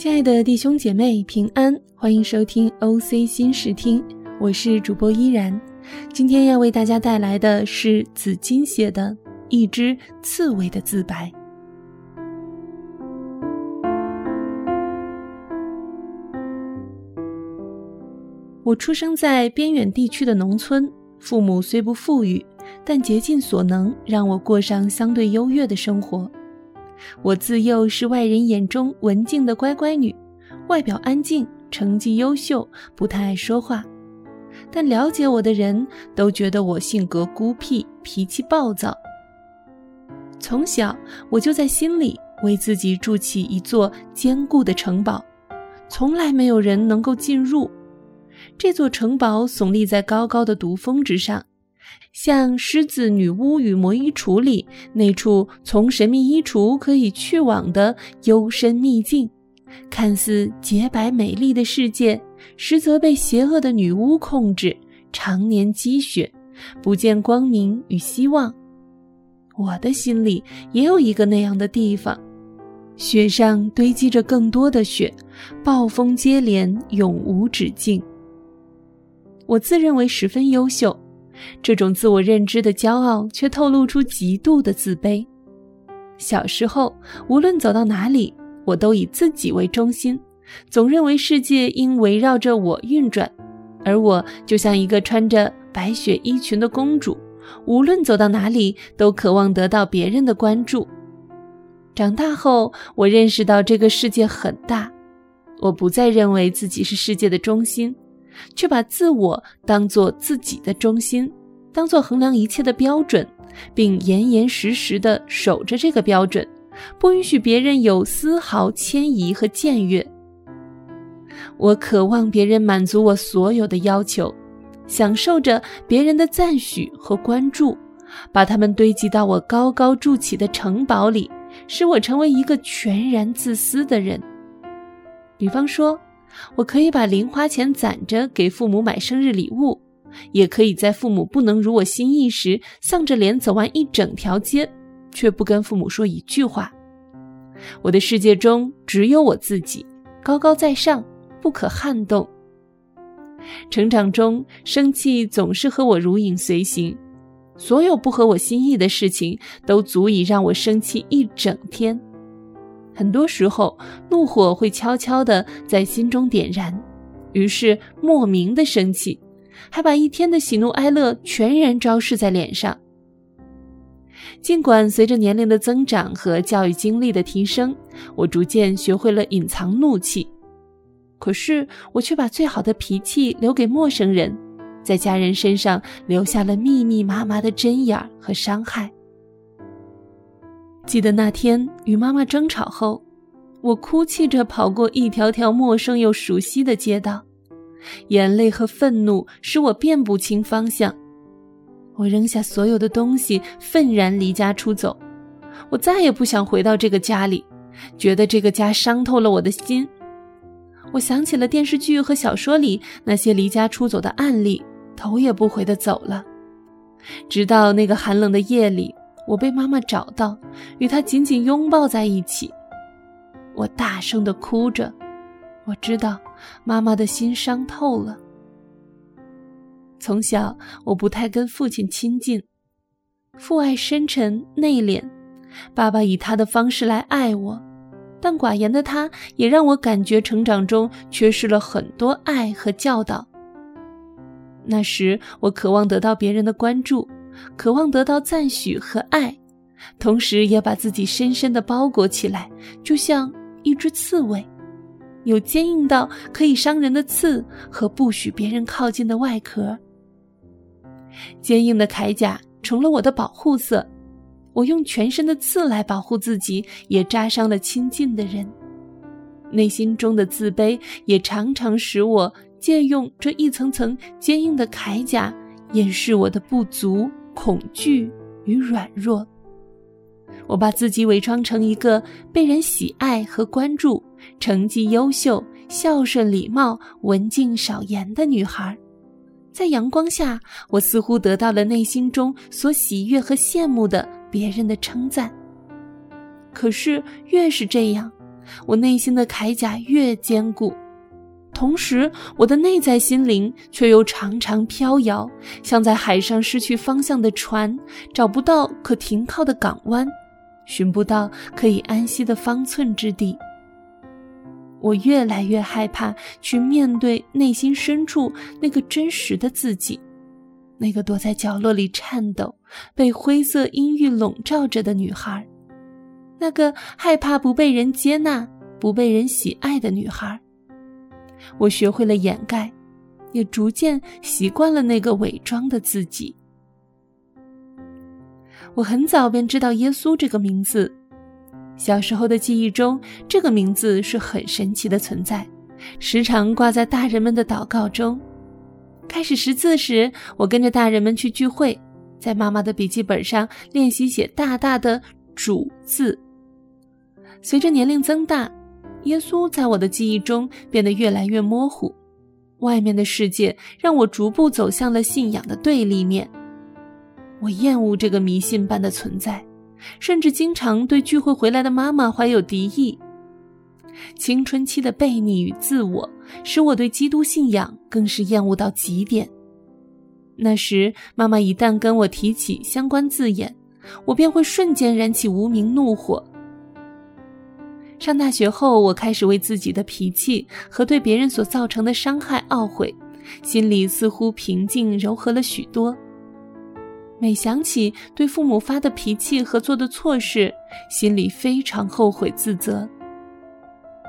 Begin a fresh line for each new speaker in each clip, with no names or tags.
亲爱的弟兄姐妹，平安！欢迎收听 OC 新视听，我是主播依然。今天要为大家带来的是紫金写的《一只刺猬的自白》。我出生在边远地区的农村，父母虽不富裕，但竭尽所能让我过上相对优越的生活。我自幼是外人眼中文静的乖乖女，外表安静，成绩优秀，不太爱说话。但了解我的人都觉得我性格孤僻，脾气暴躁。从小我就在心里为自己筑起一座坚固的城堡，从来没有人能够进入。这座城堡耸立在高高的独峰之上。像《狮子女巫与魔衣橱》里那处从神秘衣橱可以去往的幽深秘境，看似洁白美丽的世界，实则被邪恶的女巫控制，常年积雪，不见光明与希望。我的心里也有一个那样的地方，雪上堆积着更多的雪，暴风接连，永无止境。我自认为十分优秀。这种自我认知的骄傲，却透露出极度的自卑。小时候，无论走到哪里，我都以自己为中心，总认为世界应围绕着我运转，而我就像一个穿着白雪衣裙的公主，无论走到哪里，都渴望得到别人的关注。长大后，我认识到这个世界很大，我不再认为自己是世界的中心。却把自我当做自己的中心，当做衡量一切的标准，并严严实实地守着这个标准，不允许别人有丝毫迁移和僭越。我渴望别人满足我所有的要求，享受着别人的赞许和关注，把他们堆积到我高高筑起的城堡里，使我成为一个全然自私的人。比方说。我可以把零花钱攒着给父母买生日礼物，也可以在父母不能如我心意时，丧着脸走完一整条街，却不跟父母说一句话。我的世界中只有我自己，高高在上，不可撼动。成长中，生气总是和我如影随形，所有不合我心意的事情，都足以让我生气一整天。很多时候，怒火会悄悄地在心中点燃，于是莫名的生气，还把一天的喜怒哀乐全然昭示在脸上。尽管随着年龄的增长和教育经历的提升，我逐渐学会了隐藏怒气，可是我却把最好的脾气留给陌生人，在家人身上留下了密密麻麻的针眼和伤害。记得那天与妈妈争吵后，我哭泣着跑过一条条陌生又熟悉的街道，眼泪和愤怒使我辨不清方向。我扔下所有的东西，愤然离家出走。我再也不想回到这个家里，觉得这个家伤透了我的心。我想起了电视剧和小说里那些离家出走的案例，头也不回地走了，直到那个寒冷的夜里。我被妈妈找到，与她紧紧拥抱在一起。我大声的哭着，我知道妈妈的心伤透了。从小我不太跟父亲亲近，父爱深沉内敛，爸爸以他的方式来爱我，但寡言的他也让我感觉成长中缺失了很多爱和教导。那时我渴望得到别人的关注。渴望得到赞许和爱，同时也把自己深深的包裹起来，就像一只刺猬，有坚硬到可以伤人的刺和不许别人靠近的外壳。坚硬的铠甲成了我的保护色，我用全身的刺来保护自己，也扎伤了亲近的人。内心中的自卑也常常使我借用这一层层坚硬的铠甲，掩饰我的不足。恐惧与软弱，我把自己伪装成一个被人喜爱和关注、成绩优秀、孝顺礼貌、文静少言的女孩。在阳光下，我似乎得到了内心中所喜悦和羡慕的别人的称赞。可是，越是这样，我内心的铠甲越坚固，同时我的内在心灵却又常常飘摇，像在海上失去方向的船，找不到可停靠的港湾，寻不到可以安息的方寸之地。我越来越害怕去面对内心深处那个真实的自己，那个躲在角落里颤抖、被灰色阴郁笼罩着的女孩，那个害怕不被人接纳、不被人喜爱的女孩。我学会了掩盖，也逐渐习惯了那个伪装的自己。我很早便知道耶稣这个名字。小时候的记忆中，这个名字是很神奇的存在，时常挂在大人们的祷告中。开始识字时，我跟着大人们去聚会，在妈妈的笔记本上练习写大大的“主”字。随着年龄增大，耶稣在我的记忆中变得越来越模糊，外面的世界让我逐步走向了信仰的对立面。我厌恶这个迷信般的存在。甚至经常对聚会回来的妈妈怀有敌意。青春期的悖逆与自我，使我对基督信仰更是厌恶到极点。那时，妈妈一旦跟我提起相关字眼，我便会瞬间燃起无名怒火。上大学后，我开始为自己的脾气和对别人所造成的伤害懊悔，心里似乎平静柔和了许多。每想起对父母发的脾气和做的错事，心里非常后悔自责。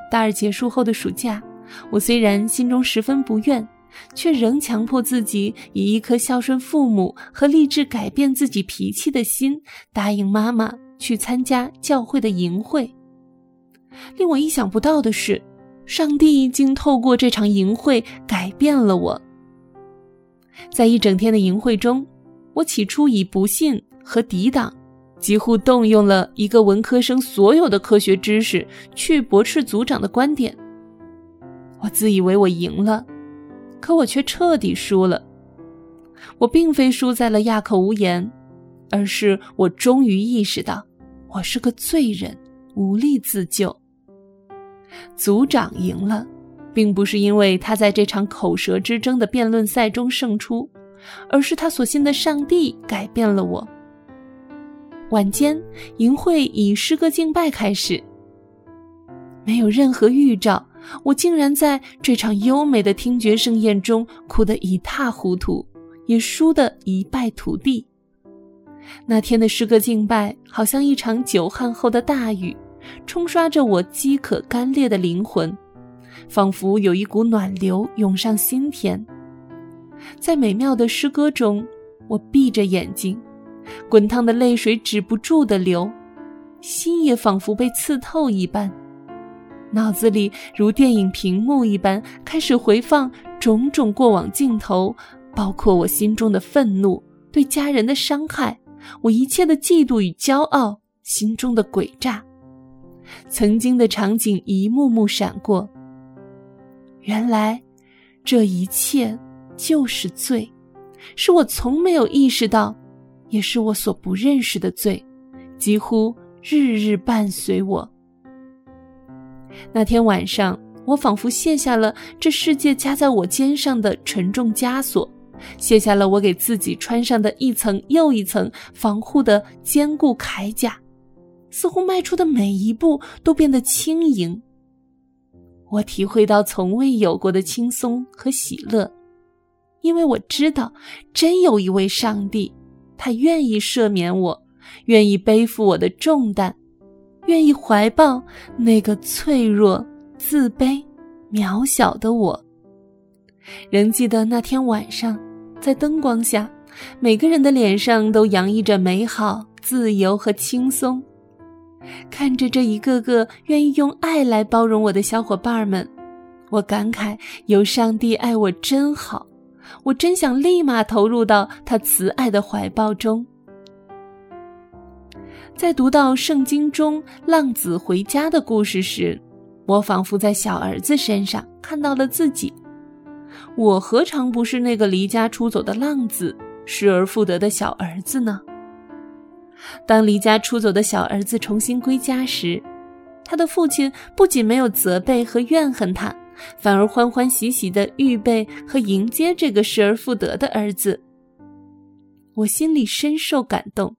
大二结束后的暑假，我虽然心中十分不愿，却仍强迫自己以一颗孝顺父母和立志改变自己脾气的心，答应妈妈去参加教会的营会。令我意想不到的是，上帝竟透过这场淫会改变了我。在一整天的淫会中。我起初以不信和抵挡，几乎动用了一个文科生所有的科学知识去驳斥组长的观点。我自以为我赢了，可我却彻底输了。我并非输在了哑口无言，而是我终于意识到我是个罪人，无力自救。组长赢了，并不是因为他在这场口舌之争的辩论赛中胜出。而是他所信的上帝改变了我。晚间，淫会以诗歌敬拜开始。没有任何预兆，我竟然在这场优美的听觉盛宴中哭得一塌糊涂，也输得一败涂地。那天的诗歌敬拜，好像一场久旱后的大雨，冲刷着我饥渴干裂的灵魂，仿佛有一股暖流涌上心田。在美妙的诗歌中，我闭着眼睛，滚烫的泪水止不住的流，心也仿佛被刺透一般，脑子里如电影屏幕一般开始回放种种过往镜头，包括我心中的愤怒、对家人的伤害、我一切的嫉妒与骄傲、心中的诡诈，曾经的场景一幕幕闪过。原来，这一切。就是罪，是我从没有意识到，也是我所不认识的罪，几乎日日伴随我。那天晚上，我仿佛卸下了这世界加在我肩上的沉重枷锁，卸下了我给自己穿上的一层又一层防护的坚固铠甲，似乎迈出的每一步都变得轻盈。我体会到从未有过的轻松和喜乐。因为我知道，真有一位上帝，他愿意赦免我，愿意背负我的重担，愿意怀抱那个脆弱、自卑、渺小的我。仍记得那天晚上，在灯光下，每个人的脸上都洋溢着美好、自由和轻松。看着这一个个愿意用爱来包容我的小伙伴们，我感慨：有上帝爱我真好。我真想立马投入到他慈爱的怀抱中。在读到圣经中浪子回家的故事时，我仿佛在小儿子身上看到了自己。我何尝不是那个离家出走的浪子，失而复得的小儿子呢？当离家出走的小儿子重新归家时，他的父亲不仅没有责备和怨恨他，反而欢欢喜喜地预备和迎接这个失而复得的儿子。我心里深受感动，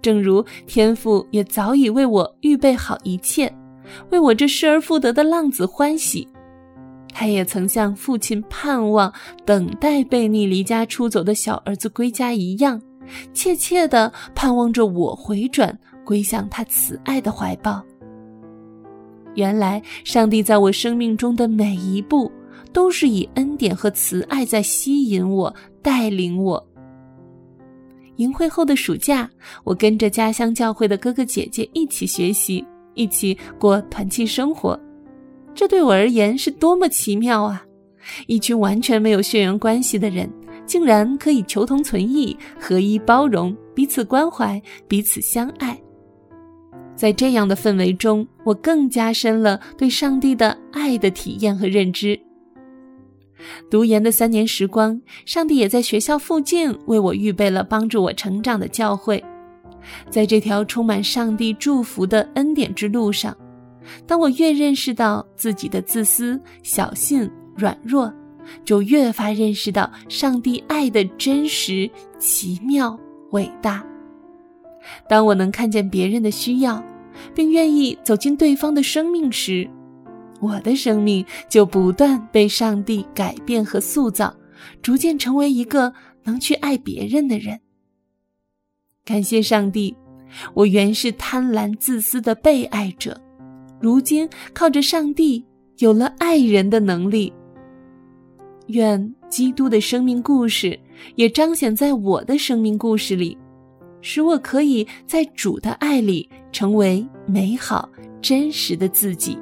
正如天父也早已为我预备好一切，为我这失而复得的浪子欢喜。他也曾像父亲盼望、等待被逆离家出走的小儿子归家一样，切切地盼望着我回转归向他慈爱的怀抱。原来，上帝在我生命中的每一步，都是以恩典和慈爱在吸引我、带领我。营会后的暑假，我跟着家乡教会的哥哥姐姐一起学习，一起过团契生活。这对我而言是多么奇妙啊！一群完全没有血缘关系的人，竟然可以求同存异、合一包容、彼此关怀、彼此相爱。在这样的氛围中，我更加深了对上帝的爱的体验和认知。读研的三年时光，上帝也在学校附近为我预备了帮助我成长的教会。在这条充满上帝祝福的恩典之路上。当我越认识到自己的自私、小性、软弱，就越发认识到上帝爱的真实、奇妙、伟大。当我能看见别人的需要，并愿意走进对方的生命时，我的生命就不断被上帝改变和塑造，逐渐成为一个能去爱别人的人。感谢上帝，我原是贪婪自私的被爱者。如今靠着上帝有了爱人的能力。愿基督的生命故事也彰显在我的生命故事里，使我可以在主的爱里成为美好真实的自己。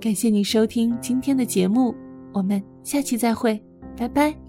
感谢你收听今天的节目，我们下期再会，拜拜。